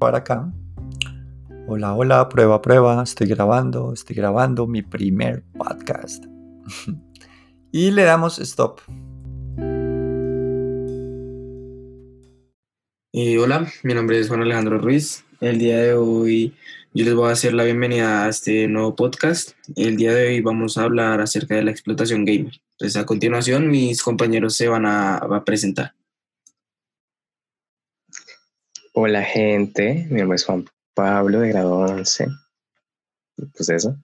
para acá. Hola, hola, prueba, prueba. Estoy grabando, estoy grabando mi primer podcast. y le damos stop. Y hola, mi nombre es Juan Alejandro Ruiz. El día de hoy yo les voy a hacer la bienvenida a este nuevo podcast. El día de hoy vamos a hablar acerca de la explotación gamer. Entonces, a continuación, mis compañeros se van a presentar. Hola, gente. Mi nombre es Juan Pablo, de grado 11. Pues eso.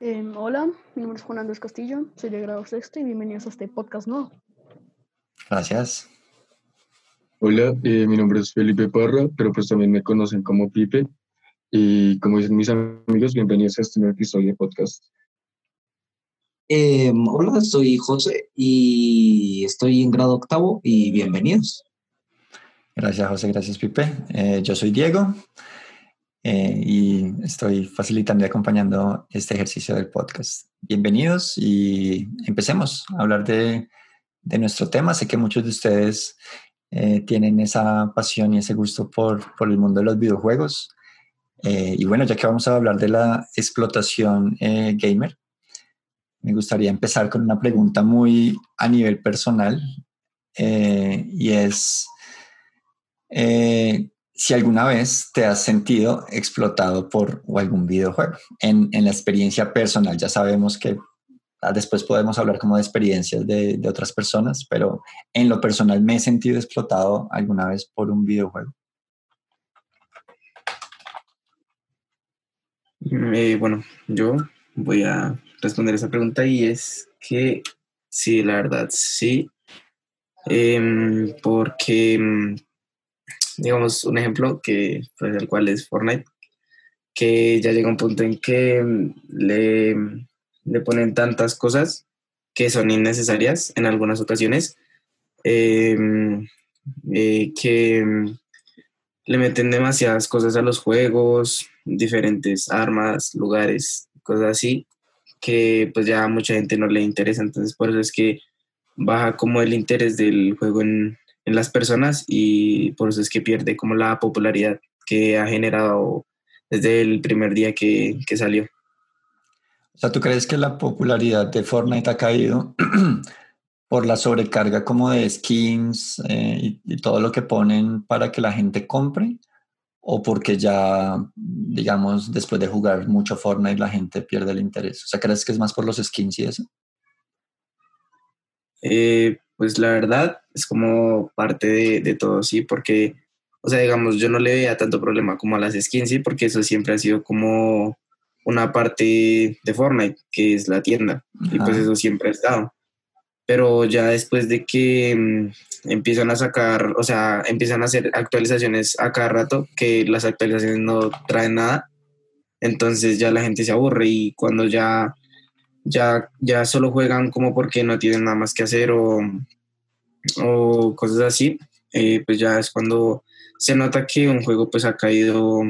Eh, hola, mi nombre es Juan Andrés Castillo, soy de grado sexto y bienvenidos a este podcast nuevo. Gracias. Hola, eh, mi nombre es Felipe Parra, pero pues también me conocen como Pipe. Y como dicen mis amigos, bienvenidos a este nuevo episodio de podcast. Eh, hola, soy José y estoy en grado octavo y bienvenidos. Gracias, José. Gracias, Pipe. Eh, yo soy Diego eh, y estoy facilitando y acompañando este ejercicio del podcast. Bienvenidos y empecemos a hablar de, nuestro tema. Sé que muchos de ustedes tienen esa pasión y ese gusto por, por el mundo de los videojuegos. Y bueno, ya que vamos a hablar de la explotación gamer, me gustaría empezar con una pregunta muy a nivel personal y es si alguna vez te has sentido explotado por algún videojuego en, en, la experiencia personal. Ya sabemos que Ah, después podemos hablar como de experiencias de, de, otras personas, pero en lo personal me he sentido explotado alguna vez por un videojuego. Eh, bueno, yo voy a responder esa pregunta y es que sí, la verdad, sí. Eh, porque, digamos, un ejemplo que pues, el cual es Fortnite, que ya llega un punto en que le le ponen tantas cosas que son innecesarias en algunas ocasiones, em, eh, que le meten demasiadas cosas a los juegos, diferentes armas, lugares, cosas así, que pues ya a mucha gente no le interesa, entonces por eso es que baja como el interés del juego en, en las personas y por eso es que pierde como la popularidad que ha generado desde el primer día que, que salió. O sea, ¿tú crees que la popularidad de Fortnite ha caído por la sobrecarga como de skins eh, y, y, todo lo que ponen para que la gente compre? ¿O porque ya, digamos, después de jugar mucho Fortnite la gente pierde el interés? O sea, ¿crees que es más por los skins y eso? Eh, pues la verdad es como parte de, de, todo, sí, porque, o sea, digamos, yo no le veía tanto problema como a las skins, sí, porque eso siempre ha sido como una parte de Fortnite, que es la tienda. Ajá. Y pues eso siempre ha estado. Pero ya después de que mmm, empiezan a sacar, o sea, empiezan a hacer actualizaciones a cada rato, que las actualizaciones no traen nada, entonces ya la gente se aburre y cuando ya, ya, ya solo juegan como porque no tienen nada más que hacer o, o cosas así, eh, pues ya es cuando se nota que un juego pues ha caído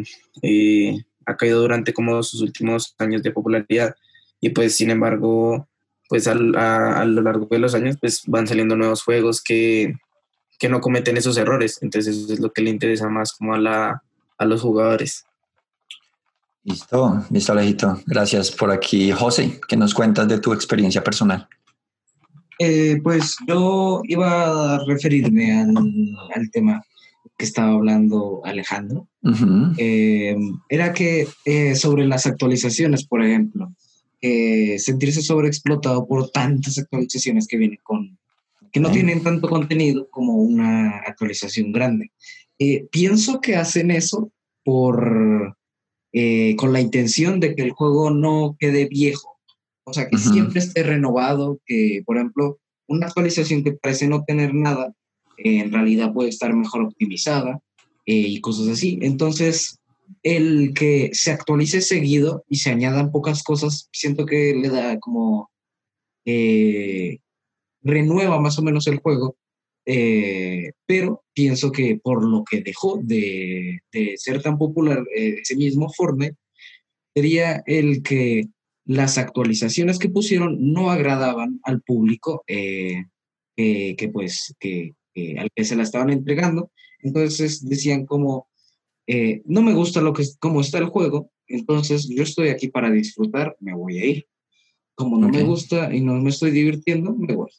eh, ha caído durante como sus últimos años de popularidad. Y pues sin embargo pues a, a, a, lo largo de los años pues van saliendo nuevos juegos que, que, no cometen esos errores. Entonces eso es lo que le interesa más como a, la, a los jugadores. Listo listo Alejito. Gracias por aquí José. ¿qué nos cuentas de tu experiencia personal? Eh, pues yo iba a referirme al, al tema que estaba hablando Alejandro, uh -huh. eh, era que eh, sobre las actualizaciones, por ejemplo, eh, sentirse sobreexplotado por tantas actualizaciones que vienen con, que no tienen tanto contenido como una actualización grande. Eh, pienso que hacen eso por, eh, con la intención de que el juego no quede viejo, o sea, que uh -huh. siempre esté renovado, que, por ejemplo, una actualización que parece no tener nada, en realidad puede estar mejor optimizada eh, y cosas así. Entonces, el que se actualice seguido y se añadan pocas cosas, siento que le da como... Eh, renueva más o menos el juego, eh, pero pienso que por lo que dejó de, de ser tan popular eh, ese mismo Fortnite, sería el que las actualizaciones que pusieron no agradaban al público que pues que al que se la estaban entregando. Entonces decían como, eh, no me gusta lo que, cómo está el juego, entonces yo estoy aquí para disfrutar, me voy a ir. Como no me gusta y no me estoy divirtiendo, me voy.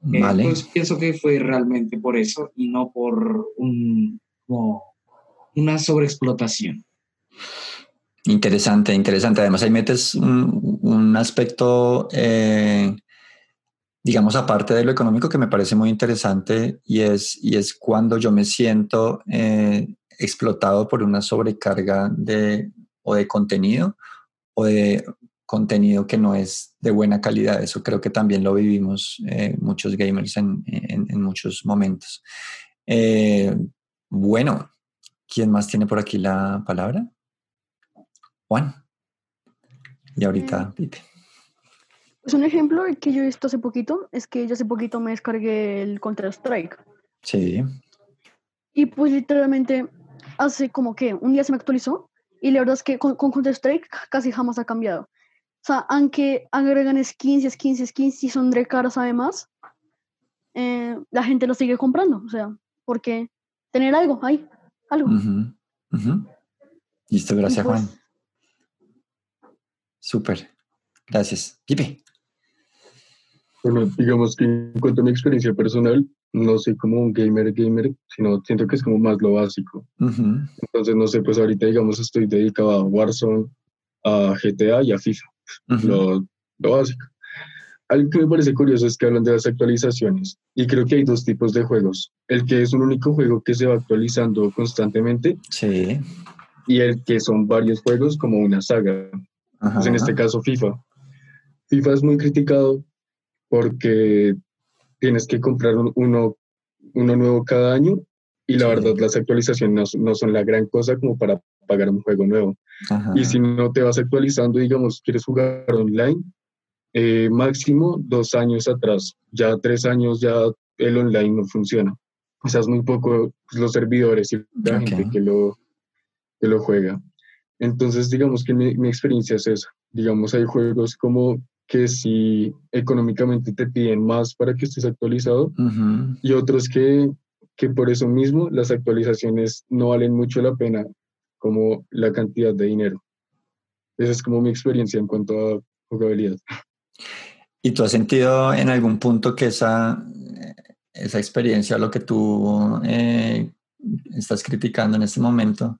Vale. Entonces pienso que fue realmente por eso y no por un, una sobreexplotación. Interesante, interesante. Además, ahí metes un, aspecto, eh, digamos, aparte de lo económico que me parece muy interesante y es, y es cuando yo me siento eh, explotado por una sobrecarga de, o de contenido o de contenido que no es de buena calidad. Eso creo que también lo vivimos eh, muchos gamers en, en, muchos momentos. bueno, ¿quién más tiene por aquí la palabra? Juan. Y ahorita, Pipe. Pues un ejemplo que yo he visto hace poquito es que yo hace poquito me descargué el Counter-Strike. Sí. Y pues literalmente hace como que un día se me actualizó y la verdad es que con, Counter-Strike casi jamás ha cambiado. O sea, aunque agregan skins, skins, skins y son de caras además, eh, la gente lo sigue comprando. O sea, porque tener algo ahí, algo. Listo, gracias pues Juan. Súper. Gracias. Pipe. Bueno, digamos que en cuanto a mi experiencia personal, no soy como un gamer gamer, sino siento que es como más lo básico. Entonces, no sé, pues ahorita, digamos, estoy dedicado a Warzone, a GTA y a FIFA, lo, lo, básico. Algo que me parece curioso es que hablan de las actualizaciones y creo que hay dos tipos de juegos. El que es un único juego que se va actualizando constantemente. Sí. Y el que son varios juegos como una saga. Pues en este caso FIFA. FIFA es muy criticado porque tienes que comprar uno, uno nuevo cada año y la verdad las actualizaciones no, son la gran cosa como para pagar un juego nuevo. Y si no te vas actualizando, digamos, quieres jugar online, eh, máximo dos años atrás, ya tres años ya el online no funciona. Quizás muy poco pues, los servidores y la gente que lo, que lo juega. Entonces, digamos que mi, mi, experiencia es esa. Digamos, hay juegos como que si económicamente te piden más para que estés actualizado y otros que, que por eso mismo las actualizaciones no valen mucho la pena como la cantidad de dinero. Esa es como mi experiencia en cuanto a jugabilidad. ¿Y tú has sentido en algún punto que esa, esa experiencia, lo que tú eh, estás criticando en este momento,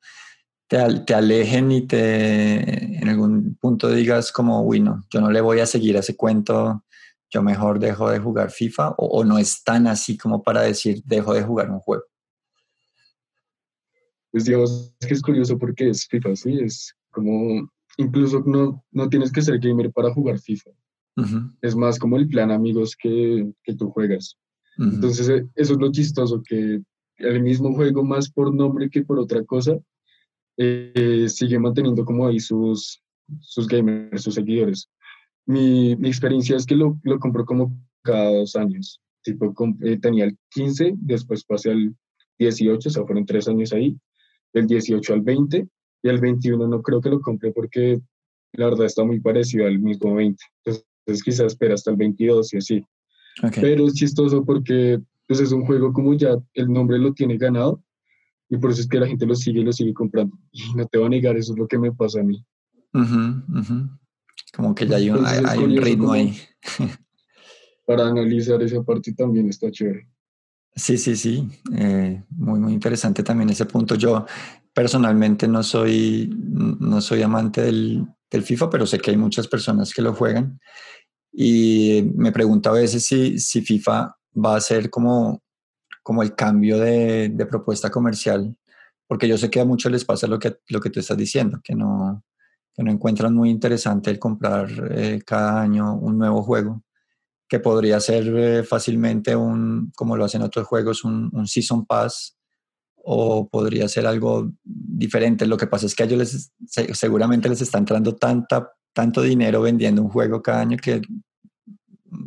te, alejen y te en algún punto digas como, uy, no, yo no le voy a seguir a ese cuento, yo mejor dejo de jugar FIFA o, no es tan así como para decir dejo de jugar un juego? Pues digamos, es que es curioso porque es FIFA, sí, es como, incluso no, no tienes que ser gamer para jugar FIFA. Es más como el plan amigos que, que tú juegas. Entonces, eh, eso es lo chistoso, que el mismo juego más por nombre que por otra cosa, eh, sigue manteniendo como ahí sus, sus gamers, sus seguidores. Mi, mi experiencia es que lo, lo compro como cada dos años. Tipo, eh, tenía el 15, después pasé al 18, o sea, fueron tres años ahí, del 18 al 20, y el 21 no creo que lo compré porque la verdad está muy parecido al mismo 20. Entonces, quizás espera hasta el 22 y así. Pero es chistoso porque pues, es un juego como ya el nombre lo tiene ganado, y por eso es que la gente lo sigue y lo sigue comprando. Y no te voy a negar, eso es lo que me pasa a mí. Como que ya hay un, hay, un ritmo ahí. para analizar esa parte también está chévere. Sí, sí, sí. Eh, muy, muy interesante también ese punto. Yo personalmente no soy, no soy amante del, del FIFA, pero sé que hay muchas personas que lo juegan. Y me pregunto a veces si, si FIFA va a ser como como el cambio de, propuesta comercial, porque yo sé que a muchos les pasa lo que, lo que tú estás diciendo, que no, que no encuentran muy interesante el comprar eh, cada año un nuevo juego, que podría ser eh, fácilmente un, como lo hacen otros juegos, un, Season Pass, o podría ser algo diferente. Lo que pasa es que a ellos les, seguramente les está entrando tanta, tanto dinero vendiendo un juego cada año que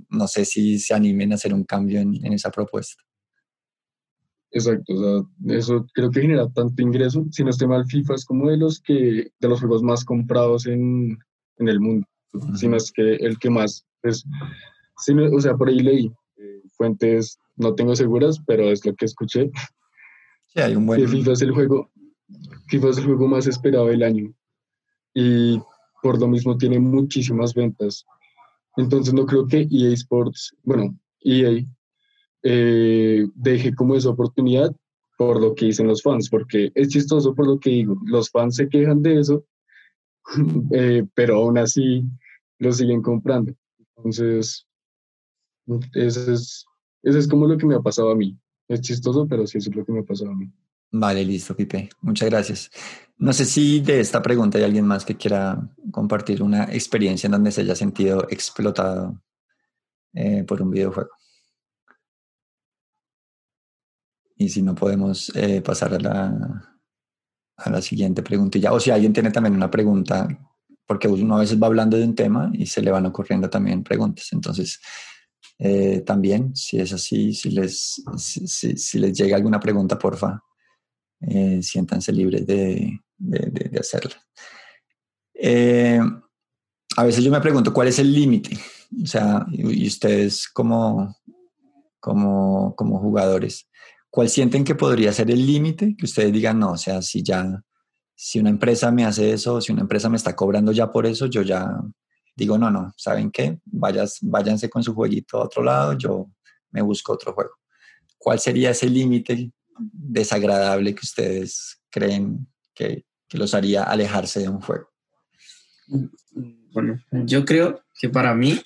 no sé si se animen a hacer un cambio en esa propuesta. Exacto, o sea, eso creo que genera tanto ingreso. Si no esté mal, FIFA es como de los que de los juegos más comprados en, en el mundo, si no es que el que más. Pues, si o sea, por ahí leí eh, fuentes no tengo seguras, pero es lo que escuché. Sí, hay un buen... Que FIFA es el juego, FIFA es el juego más esperado del año y por lo mismo tiene muchísimas ventas. Entonces no creo que EA Sports, bueno, EA eh, deje como esa oportunidad por lo que dicen los fans, porque es chistoso por lo que digo, los fans se quejan de eso, eh, pero aún así lo siguen comprando. Entonces, eso es, eso es como lo que me ha pasado a mí. Es chistoso, pero sí eso es lo que me ha pasado a mí. Vale, listo, Pipe. Muchas gracias. No sé si de esta pregunta hay alguien más que quiera compartir una experiencia en donde se haya sentido explotado eh, por un videojuego. Y si no, podemos eh, pasar a la, a la siguiente preguntilla. O si alguien tiene también una pregunta, porque uno a veces va hablando de un tema y se le van ocurriendo también preguntas. Entonces, eh, también, si es así, si les, si, les llega alguna pregunta, porfa, eh, siéntanse libres de, de, hacerla. a veces yo me pregunto, ¿cuál es el límite? O sea, y, ustedes como, como, como jugadores, ¿Cuál sienten que podría ser el límite? Que ustedes digan, no, o sea, si ya, si una empresa me hace eso, si una empresa me está cobrando ya por eso, yo ya digo, no, no, ¿saben qué? Vayas, váyanse con su jueguito a otro lado, yo me busco otro juego. ¿Cuál sería ese límite desagradable que ustedes creen que, que los haría alejarse de un juego? Bueno, yo creo que para mí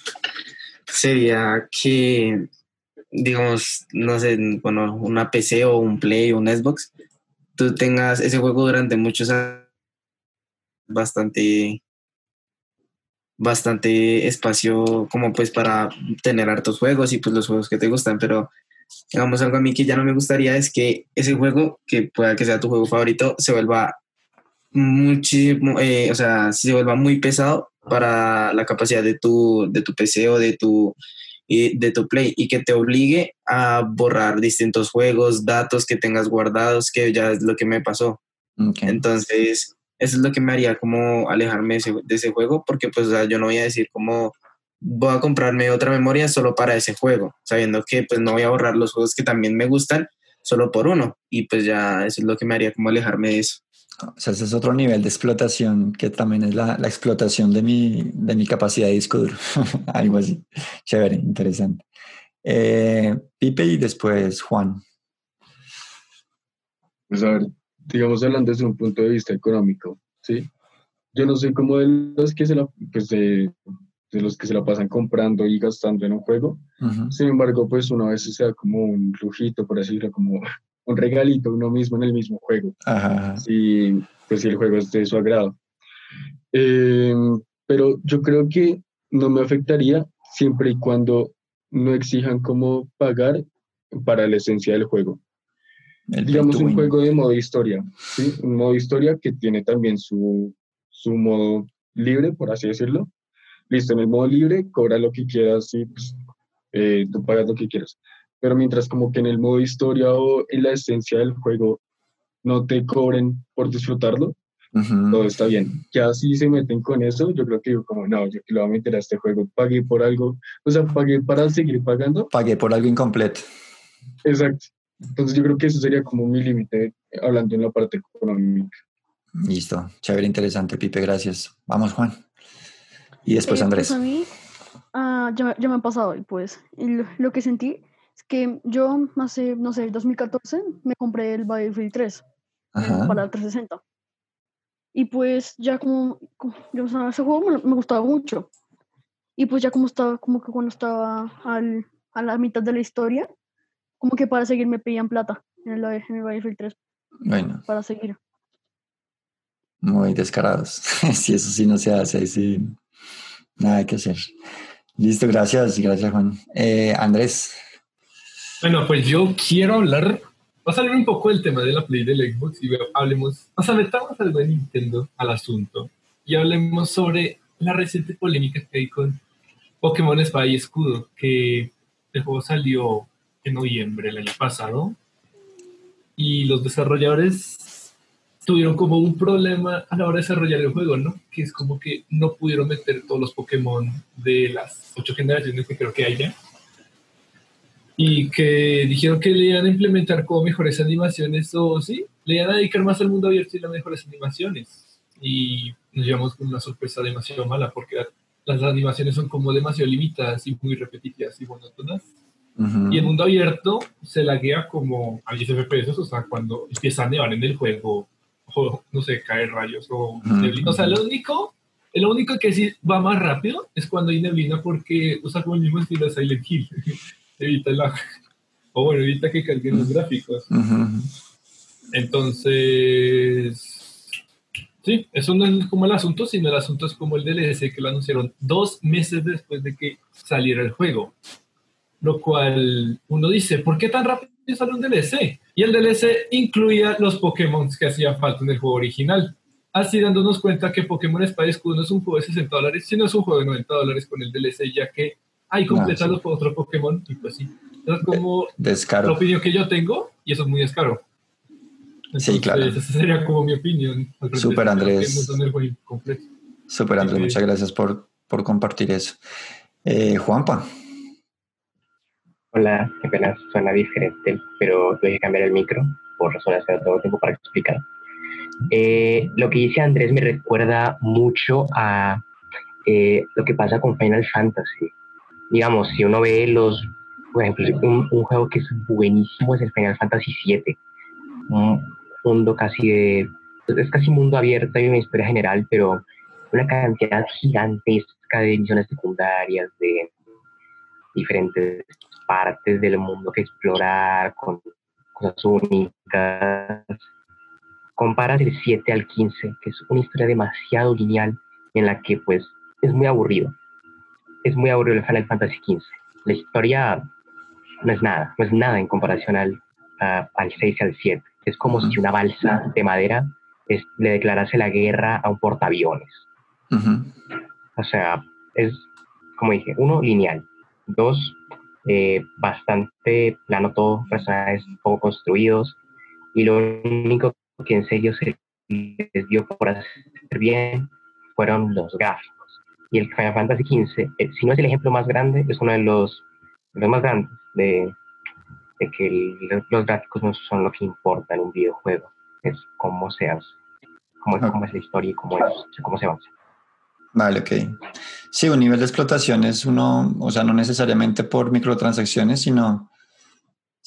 sería que digamos, no sé, bueno, una PC o un Play o un Xbox, tú tengas ese juego durante muchos años, bastante, bastante espacio como pues para tener hartos juegos y pues los juegos que te gustan, pero digamos algo a mí que ya no me gustaría es que ese juego, que pueda que sea tu juego favorito, se vuelva muchísimo, eh, o sea, se vuelva muy pesado para la capacidad de tu, de tu PC o de tu y de tu Play y que te obligue a borrar distintos juegos, datos que tengas guardados, que ya es lo que me pasó. Entonces, eso es lo que me haría como alejarme de ese, juego, porque pues yo no voy a decir como voy a comprarme otra memoria solo para ese juego, sabiendo que pues no voy a borrar los juegos que también me gustan solo por uno. Y pues ya eso es lo que me haría como alejarme de eso. O sea, ese es otro nivel de explotación que también es la, la explotación de mi, de mi capacidad de disco duro. Algo así. Chévere, interesante. Eh, Pipe y después Juan. Pues a ver, digamos hablando desde un punto de vista económico, ¿sí? Yo no soy como de los que se la, pues de, de los que se la pasan comprando y gastando en un juego. Sin embargo, pues una vez se da como un lujito, por decirlo, como un regalito uno mismo en el mismo juego. Si, pues, si el juego es de su agrado. Em, pero yo creo que no me afectaría siempre y cuando no exijan cómo pagar para la esencia del juego. Digamos un juego de modo historia, ¿sí? un modo historia que tiene también su, su modo libre, por así decirlo. Listo, en el modo libre cobra lo que quieras y pues, eh, tú pagas lo que quieras pero mientras como que en el modo historia o en la esencia del juego no te cobren por disfrutarlo, todo está bien. Ya si se meten con eso, yo creo que digo como, no, yo que lo voy a meter a este juego, pagué por algo, o sea, pagué para seguir pagando. Pagué por algo incompleto. Exacto. Entonces yo creo que eso sería como mi límite hablando en la parte económica. Listo, chévere, interesante, Pipe, gracias. Vamos, Juan. Y después eh, pues Andrés. a mí ya, ya, me ha pasado, pues, lo que sentí que yo hace, no sé, 2014 me compré el Battlefield 3 para el 360. Y pues ya como, yo, ese juego me, gustaba mucho. Y pues ya como estaba, como que cuando estaba al, a la mitad de la historia, como que para seguir me pedían plata en el, en el Battlefield 3. Bueno. Para seguir. Muy descarados. si eso sí no se hace, sí. Nada que hacer. Listo, gracias, gracias Juan. Eh, Andrés, bueno, pues yo quiero hablar, vamos a hablar un poco del tema de la Play del Xbox y hablemos, o sea, metamos algo de Nintendo al asunto y hablemos sobre la reciente polémica que hay con Pokémon Espada y Escudo, que el juego salió en noviembre del año pasado y los desarrolladores tuvieron como un problema a la hora de desarrollar el juego, ¿no? Que es como que no pudieron meter todos los Pokémon de las ocho generaciones que creo que hay ya y que dijeron que le iban a implementar como mejores animaciones o sí, le iban a dedicar más al mundo abierto y las mejores animaciones. Y nos llevamos con una sorpresa demasiado mala porque las animaciones son como demasiado limitadas y muy repetitivas y monótonas. Y el mundo abierto se laguea como a 10 FPS, o sea, cuando empieza a nevar en el juego, o no sé, caer rayos o neblina. O sea, lo único, lo único que sí va más rápido es cuando hay neblina porque usa como el mismo estilo de Silent Hill. evita la. O bueno, evita que carguen los gráficos. Entonces. Sí, eso no es como el asunto, sino el asunto es como el DLC que lo anunciaron dos meses después de que saliera el juego. Lo cual uno dice, ¿por qué tan rápido sale un DLC? Y el DLC incluía los Pokémon que hacían falta en el juego original. Así dándonos cuenta que Pokémon Espada y no es un juego de 60 dólares, sino es un juego de 90 dólares con el DLC, ya que hay completados por otro Pokémon y pues sí. Es como descaro. la opinión que yo tengo y eso es muy descaro. sí, claro. Esa sería como mi opinión. Super Andrés. Super Andrés, muchas gracias por, por compartir eso. Eh, Juanpa. Hola, qué pena, suena diferente, pero tuve que cambiar el micro por razones que no tengo tiempo para explicar. Eh, lo que dice Andrés me recuerda mucho a eh, lo que pasa con Final Fantasy digamos, si uno ve los, por ejemplo, un, juego que es buenísimo es el Final Fantasy VII, un mundo casi de, es casi mundo abierto, hay una historia general, pero una cantidad gigantesca de misiones secundarias, de diferentes partes del mundo que explorar, con cosas únicas. Comparas el 7 al 15, que es una historia demasiado lineal en la que pues es muy aburrido es muy aburrido el Final Fantasy XV. La historia no es nada, no es nada en comparación al, al 6 y al 7. Es como si una balsa de madera le declarase la guerra a un portaaviones. O sea, es, como dije, uno, lineal. Dos, eh, bastante plano todo, personajes poco construidos. Y lo único que en serio se les dio por hacer bien fueron los gráficos y el Final Fantasy XV, eh, si no es el ejemplo más grande, es uno de los, más grandes de, que los gráficos no son lo que importa en un videojuego, es cómo se hace, cómo, es la historia y cómo, es, cómo se avanza. Vale, ok. Sí, un nivel de explotación es uno, o sea, no necesariamente por microtransacciones, sino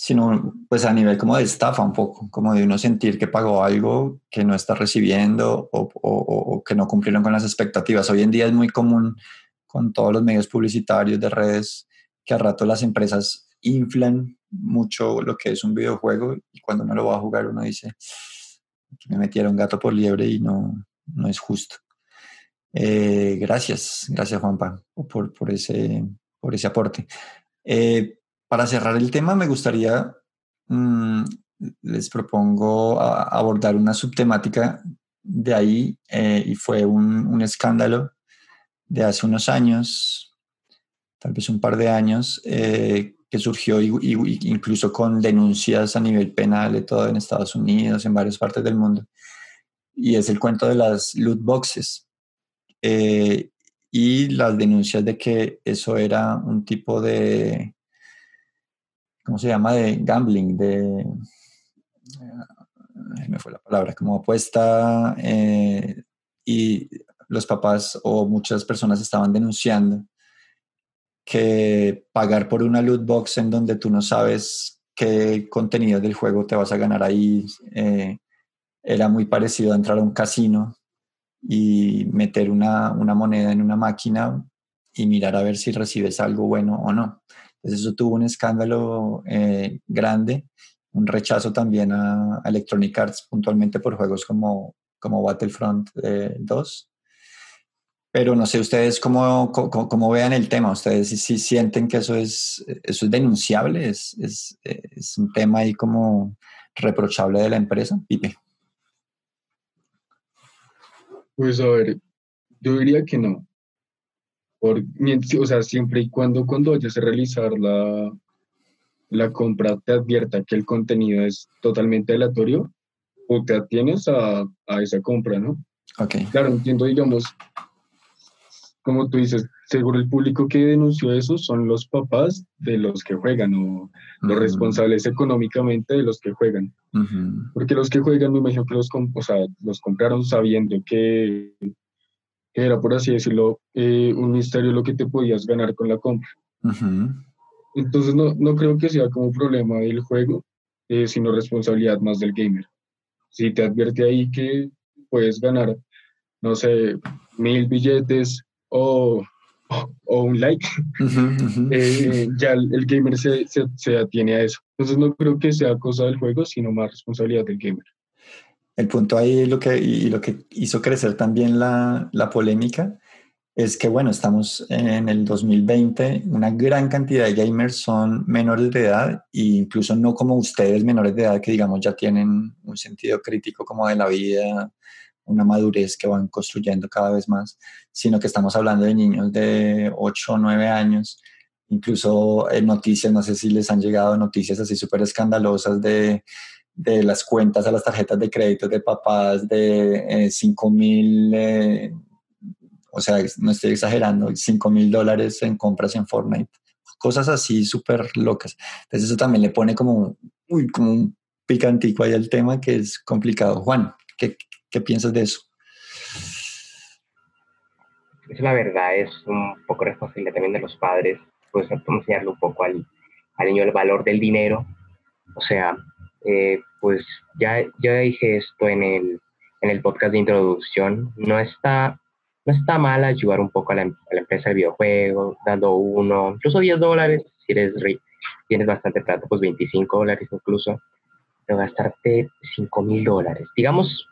sino pues a nivel como de estafa un poco, como de uno sentir que pagó algo que no está recibiendo o, o, que no cumplieron con las expectativas. Hoy en día es muy común con todos los medios publicitarios de redes que a rato las empresas inflan mucho lo que es un videojuego y cuando uno lo va a jugar uno dice me metieron gato por liebre y no, no es justo. Eh, gracias, gracias Juanpa por, por, ese, por ese aporte. Eh, para cerrar el tema, me gustaría, mm, les propongo abordar una subtemática de ahí eh, y fue un, escándalo de hace unos años, tal vez un par de años, eh, que surgió incluso con denuncias a nivel penal de todo en Estados Unidos, en varias partes del mundo, y es el cuento de las loot boxes. Eh, y las denuncias de que eso era un tipo de ¿cómo se llama? De gambling, de, me fue la palabra, como apuesta, eh, y los papás o muchas personas estaban denunciando que pagar por una loot box en donde tú no sabes qué contenido del juego te vas a ganar ahí eh, era muy parecido a entrar a un casino y meter una, una moneda en una máquina y mirar a ver si recibes algo bueno o no. Entonces eso tuvo un escándalo eh, grande, un rechazo también a, Electronic Arts puntualmente por juegos como, como Battlefront 2. Eh, Pero no sé ustedes cómo, cómo, vean el tema, ustedes si, sienten que eso es, eso es denunciable, es, es, es un tema ahí como reprochable de la empresa, Pipe. Pues a ver, yo diría que no. Por, o sea, siempre y cuando cuando vayas a realizar la, la compra te advierta que el contenido es totalmente aleatorio o te atienes a, a esa compra, ¿no? Ok. Claro, entiendo, digamos, como tú dices, seguro el público que denunció eso son los papás de los que juegan o los responsables económicamente de los que juegan. Porque los que juegan, me imagino que los, o sea, los compraron sabiendo que, era, por así decirlo, eh, un misterio lo que te podías ganar con la compra. Entonces no, no, creo que sea como problema del juego, eh, sino responsabilidad más del gamer. Si te advierte ahí que puedes ganar, no sé, mil billetes o o un like, eh, ya el, gamer se, se, atiene a eso. Entonces no creo que sea cosa del juego, sino más responsabilidad del gamer. El punto ahí lo que, y lo que hizo crecer también la, la polémica es que, bueno, estamos en el 2020, una gran cantidad de gamers son menores de edad e incluso no como ustedes menores de edad que digamos ya tienen un sentido crítico como de la vida, una madurez que van construyendo cada vez más, sino que estamos hablando de niños de 8 o 9 años, incluso en noticias, no sé si les han llegado noticias así súper escandalosas de, de, las cuentas a las tarjetas de crédito de papás de 5 eh, mil, eh, o sea, no estoy exagerando, 5 mil dólares en compras en Fortnite, cosas así súper locas. Entonces eso también le pone como, uy, como un picantico ahí al tema que es complicado. Juan, ¿qué, ¿Qué piensas de eso? Es la verdad, es un poco responsable también de los padres, pues enseñarle un poco al, niño el valor del dinero. O sea, eh, pues ya, ya dije esto en el, en el podcast de introducción, no está, no está mal ayudar un poco a la, empresa de videojuegos, dando uno, incluso 10 dólares, si eres tienes bastante plata, pues 25 dólares incluso, pero gastarte 5 mil dólares. Digamos,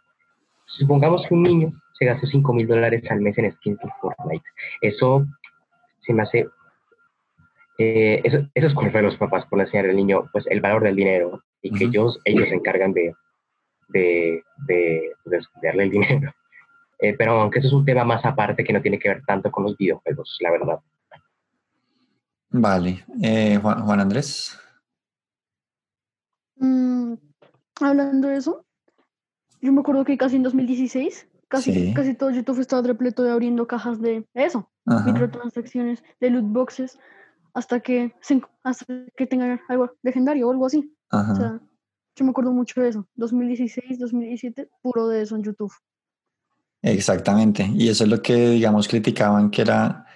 Supongamos que un niño se gasta 5 mil dólares al mes en skins de Fortnite. Eso se me hace... Eh, eso, es culpa de los papás por enseñar al niño pues, el valor del dinero y que ellos, ellos se encargan de, de, de, darle el dinero. Eh, pero aunque eso es un tema más aparte que no tiene que ver tanto con los videojuegos, la verdad. Vale. Eh, Juan, Andrés. Mm, hablando de eso, yo me acuerdo que casi en 2016, casi, casi todo YouTube estaba repleto de abriendo cajas de eso, microtransacciones, de loot boxes, hasta que, hasta que tengan algo legendario o algo así. O sea, yo me acuerdo mucho de eso. 2016, 2017, puro de eso en YouTube. Exactamente. Y eso es lo que, digamos, criticaban, que era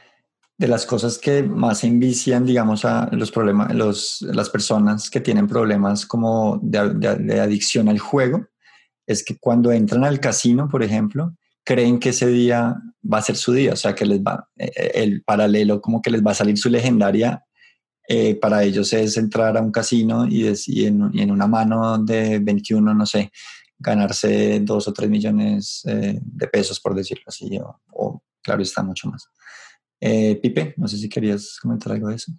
de las cosas que más envician, digamos, a los problemas, los, las personas que tienen problemas como de, de adicción al juego, es que cuando entran al casino, por ejemplo, creen que ese día va a ser su día, o sea, que les va, eh, eh, el paralelo como que les va a salir su legendaria, eh, para ellos es entrar a un casino y, en, una mano de 21, no sé, ganarse dos o tres millones de pesos, por decirlo así, o, claro, está mucho más. Pipe, no sé si querías comentar algo de eso.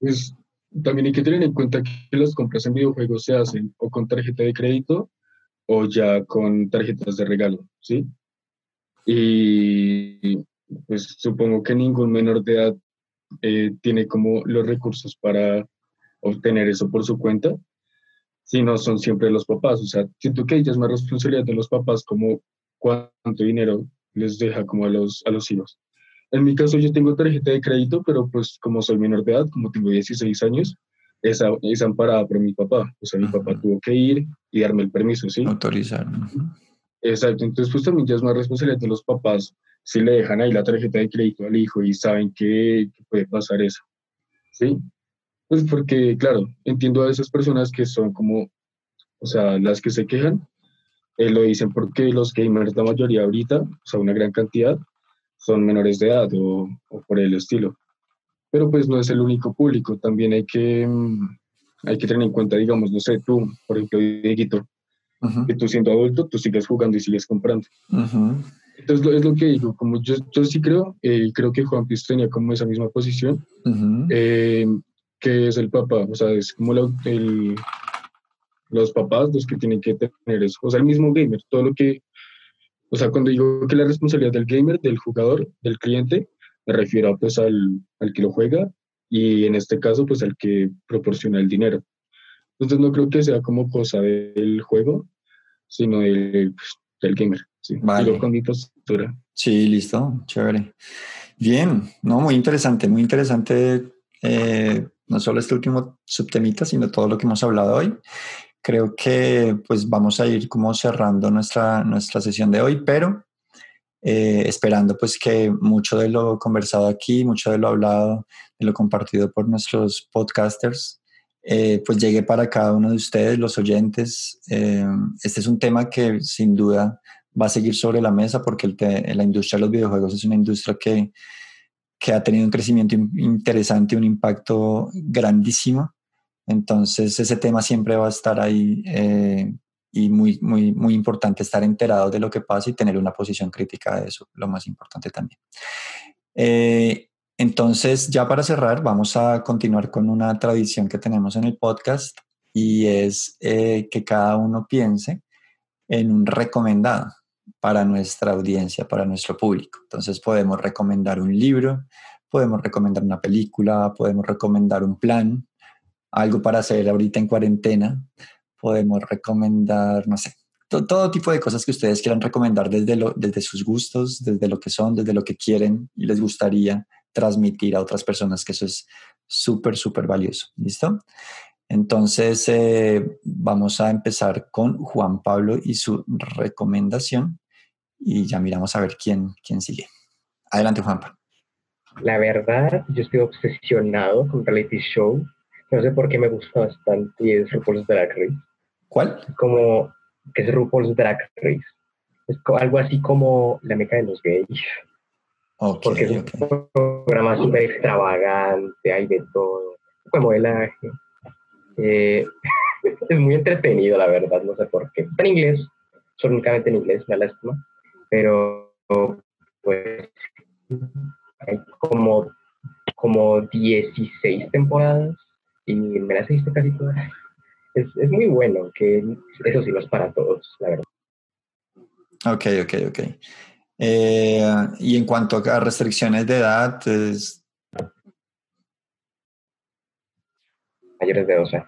Pues también hay que tener en cuenta que las compras en videojuegos se hacen o con tarjeta de crédito o ya con tarjetas de regalo, ¿sí? Y pues supongo que ningún menor de edad eh, tiene como los recursos para obtener eso por su cuenta, si no son siempre los papás. O sea, siento que ella es más responsabilidad de los papás como cuánto dinero les deja como a los, a los hijos. En mi caso yo tengo tarjeta de crédito, pero pues como soy menor de edad, como tengo 16 años, es, es amparada por mi papá. O sea, mi papá tuvo que ir y darme el permiso, ¿sí? Autorizar. Exacto, entonces pues también ya es más responsabilidad de los papás si le dejan ahí la tarjeta de crédito al hijo y saben que, puede pasar eso, ¿sí? Pues porque, claro, entiendo a esas personas que son como, o sea, las que se quejan, eh, lo dicen porque los gamers, la mayoría ahorita, o sea, una gran cantidad, son menores de edad o, por el estilo. Pero pues no es el único público, también hay que, mm, hay que tener en cuenta, digamos, no sé, tú, por ejemplo, Dieguito, que tú siendo adulto, tú sigues jugando y sigues comprando. Entonces es lo que digo, como yo, yo sí creo, eh, creo que Juan Piz tenía como esa misma posición, eh, que es el papá, o sea, es como el, los papás los que tienen que tener eso, o sea, el mismo gamer, todo lo que o sea, cuando digo que la responsabilidad del gamer, del jugador, del cliente, me refiero pues al, al que lo juega y en este caso pues al que proporciona el dinero. Entonces no creo que sea como cosa del juego, sino del, pues, del gamer. Sí. Vale. con mi postura. Sí, listo, chévere. Bien, no, muy interesante, muy interesante eh, no solo este último subtemita, sino todo lo que hemos hablado hoy. Creo que pues vamos a ir como cerrando nuestra, nuestra sesión de hoy, pero eh, esperando pues que mucho de lo conversado aquí, mucho de lo hablado, de lo compartido por nuestros podcasters, eh, pues llegue para cada uno de ustedes, los oyentes. este es un tema que sin duda va a seguir sobre la mesa porque la industria de los videojuegos es una industria que, que ha tenido un crecimiento interesante, un impacto grandísimo. Entonces ese tema siempre va a estar ahí eh, y muy, muy, muy importante estar enterado de lo que pasa y tener una posición crítica de eso, lo más importante también. Eh, entonces, ya para cerrar, vamos a continuar con una tradición que tenemos en el podcast y es eh, que cada uno piense en un recomendado para nuestra audiencia, para nuestro público. Entonces podemos recomendar un libro, podemos recomendar una película, podemos recomendar un plan, algo para hacer ahorita en cuarentena, podemos recomendar, no sé, todo, tipo de cosas que ustedes quieran recomendar desde, desde sus gustos, desde lo que son, desde lo que quieren y les gustaría transmitir a otras personas, que eso es súper, súper valioso. ¿Listo? Entonces, eh, vamos a empezar con Juan Pablo y su recomendación y ya miramos a ver quién, quién sigue. Adelante, Juanpa. La verdad, yo estoy obsesionado con reality show. No sé por qué me gusta bastante y es RuPaul's Drag Race. ¿Cuál? Como, que es RuPaul's Drag Race. Es algo así como la meca de los gays. porque es un programa súper extravagante, hay de todo, como modelaje. Eh, es muy entretenido, la verdad, no sé por qué. Está en inglés, son únicamente en inglés, la lástima pero pues hay como, como 16 temporadas y me las he visto casi todas. Es, es muy bueno, que eso sí no es para todos, la verdad. Ok, ok, ok. Eh, y en cuanto a restricciones de edad, es... Mayores de 12.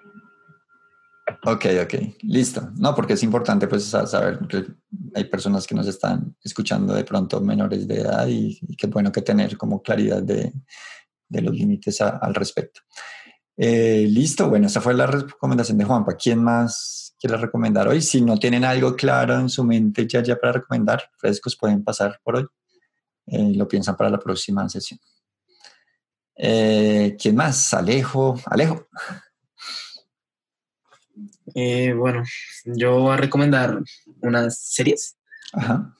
Ok, ok, listo. No, porque es importante pues saber que hay personas que nos están escuchando de pronto menores de edad y, qué bueno que tener como claridad de, de los límites al respecto. Eh, listo, bueno, esa fue la recomendación de Juanpa. ¿Quién más quiere recomendar hoy? Si no tienen algo claro en su mente ya, ya para recomendar, frescos pueden pasar por hoy. Eh, lo piensan para la próxima sesión. Eh, ¿Quién más? Alejo. Alejo. Eh, bueno, yo voy a recomendar unas series Ajá.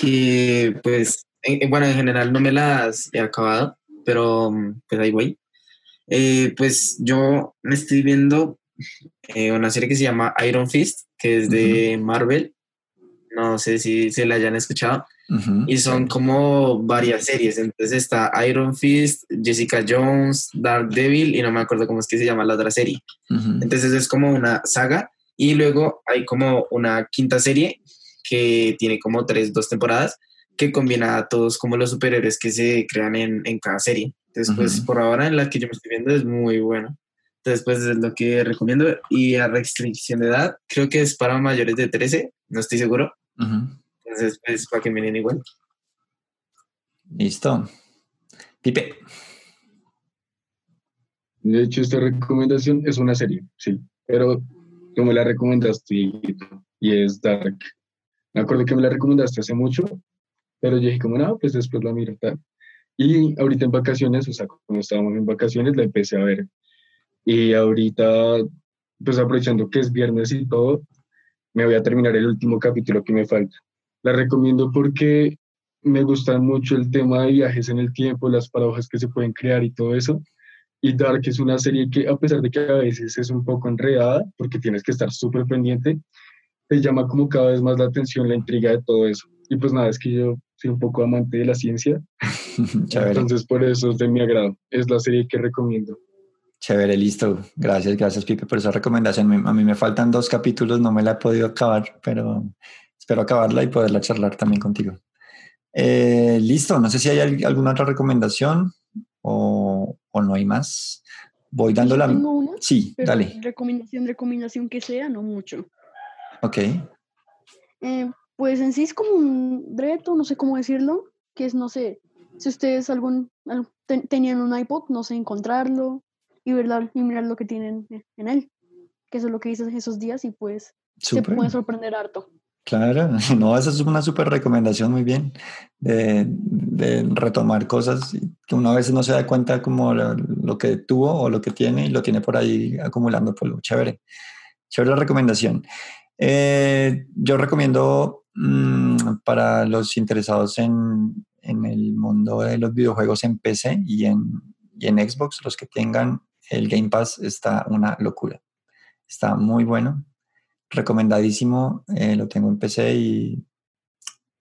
que, pues, bueno, en general no me las he acabado, pero pues ahí voy. Eh, pues yo me estoy viendo eh, una serie que se llama Iron Fist, que es de Marvel. No sé si se la hayan escuchado y son como varias series. Entonces está Iron Fist, Jessica Jones, Dark Devil y no me acuerdo cómo es que se llama la otra serie. Entonces es como una saga y luego hay como una quinta serie que tiene como tres, dos temporadas que combina a todos como los superhéroes que se crean en, en cada serie. Entonces, pues por ahora en la que yo me estoy viendo es muy bueno. Entonces, pues es lo que recomiendo. Y a restricción de edad, creo que es para mayores de 13, no estoy seguro. Entonces, pues, para que miren igual. Listo. Pipe. De hecho, esta recomendación es una serie, sí, pero tú me la recomendaste y es Dark. Me acuerdo que me la recomendaste hace mucho, pero yo dije como, no, pues después la miro. Y ahorita en vacaciones, o sea, cuando estábamos en vacaciones, la empecé a ver. Y ahorita, pues aprovechando que es viernes y todo, me voy a terminar el último capítulo que me falta. La recomiendo porque me gusta mucho el tema de viajes en el tiempo, las paradojas que se pueden crear y todo eso. Y Dark es una serie que, a pesar de que a veces es un poco enredada, porque tienes que estar súper pendiente, te llama como cada vez más la atención, la intriga de todo eso. Y pues nada, es que yo soy un poco amante de la ciencia, entonces por eso es de mi agrado. Es la serie que recomiendo. Chévere, listo. Gracias, gracias Pipe por esa recomendación. A mí me faltan dos capítulos, no me la he podido acabar, pero espero acabarla y poderla charlar también contigo. Eh, listo, no sé si hay alguna otra recomendación o, o no hay más. Voy dando la... sí, dale. Recomendación, recomendación que sea, no mucho. Ok. Eh, pues en sí es como un reto, no sé cómo decirlo, que es, no sé, si ustedes algún, tenían un iPod, no sé, encontrarlo y, y mirar lo que tienen en él, que eso es lo que hice esos días y pues se puede sorprender harto. Claro, no, esa es una súper recomendación, muy bien, de, retomar cosas que uno a veces no se da cuenta como lo, que tuvo o lo que tiene y lo tiene por ahí acumulando polvo. Chévere, chévere la recomendación. Eh, yo recomiendo mm, para los interesados en, en, el mundo de los videojuegos en PC y en, y en Xbox, los que tengan el Game Pass, está una locura. Está muy bueno, recomendadísimo, eh, lo tengo en PC y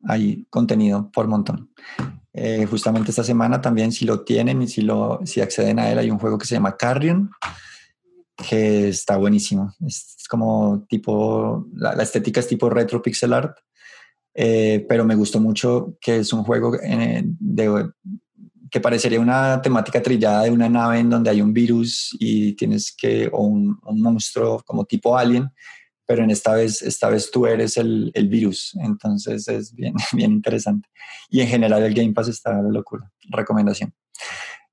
hay contenido por montón. Eh, justamente esta semana también, si lo tienen y si, lo, si acceden a él, hay un juego que se llama Carrion, que está buenísimo. Es como tipo, la, estética es tipo retro pixel art, eh, pero me gustó mucho que es un juego de, que parecería una temática trillada de una nave en donde hay un virus y tienes que, o un, un monstruo como tipo alien, pero en esta vez, esta vez tú eres el, el, virus, entonces es bien, bien interesante. Y en general el Game Pass está de locura, recomendación.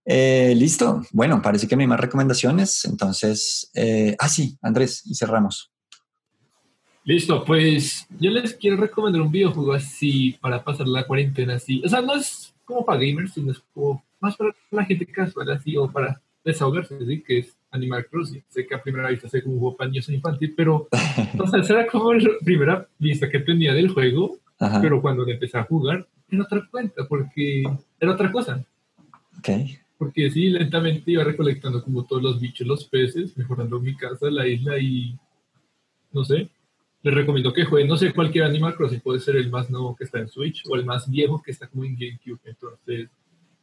Eh, listo, bueno, parece que no hay más recomendaciones, entonces, eh, ah sí, Andrés, y cerramos. Listo, pues yo les quiero recomendar un videojuego así para pasar la cuarentena así, o sea, no es como para gamers, sino es como más para la gente casual así o para desahogarse, ¿sí? que es Animal Crossing. Sé que a primera vista sé como un juego para niños infantil, pero esa era como la primera vista que tenía del juego, pero cuando empecé a jugar era otra cuenta, porque era otra cosa. Okay. Porque sí, lentamente iba recolectando como todos los bichos, los peces, mejorando mi casa, la isla y no sé. Les recomiendo que jueguen, no sé, cualquier Animal Crossing, puede ser el más nuevo que está en Switch o el más viejo que está como en GameCube. Entonces,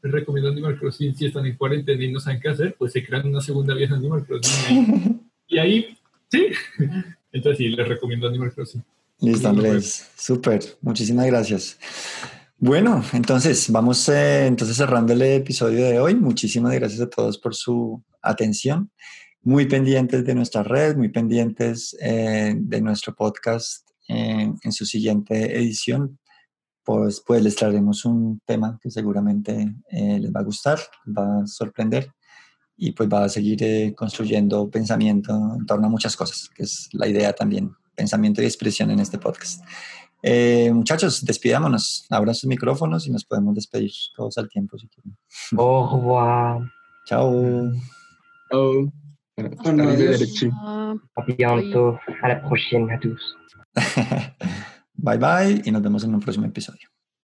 les recomiendo Animal Crossing si están en cuarentena y no saben qué hacer, pues se crean una segunda vieja Animal Crossing. Y ahí, sí. Entonces sí, les recomiendo Animal Crossing. Listo, Andrés. Súper. Muchísimas gracias. Bueno, entonces vamos eh, entonces cerrando el episodio de hoy. Muchísimas gracias a todos por su atención. Muy pendientes de nuestra red, muy pendientes eh, de nuestro podcast en su siguiente edición pues, pues les traeremos un tema que seguramente eh, les va a gustar, va a sorprender y pues va a seguir eh, construyendo pensamiento en torno a muchas cosas, que es la idea también, pensamiento y expresión en este podcast. Eh, muchachos, despidámonos, abran sus micrófonos y nos podemos despedir todos al tiempo si quieren. Au revoir. Chao. Chao. A bientôt. A la prochaine a tous. Bye bye y nos vemos en un próximo episodio.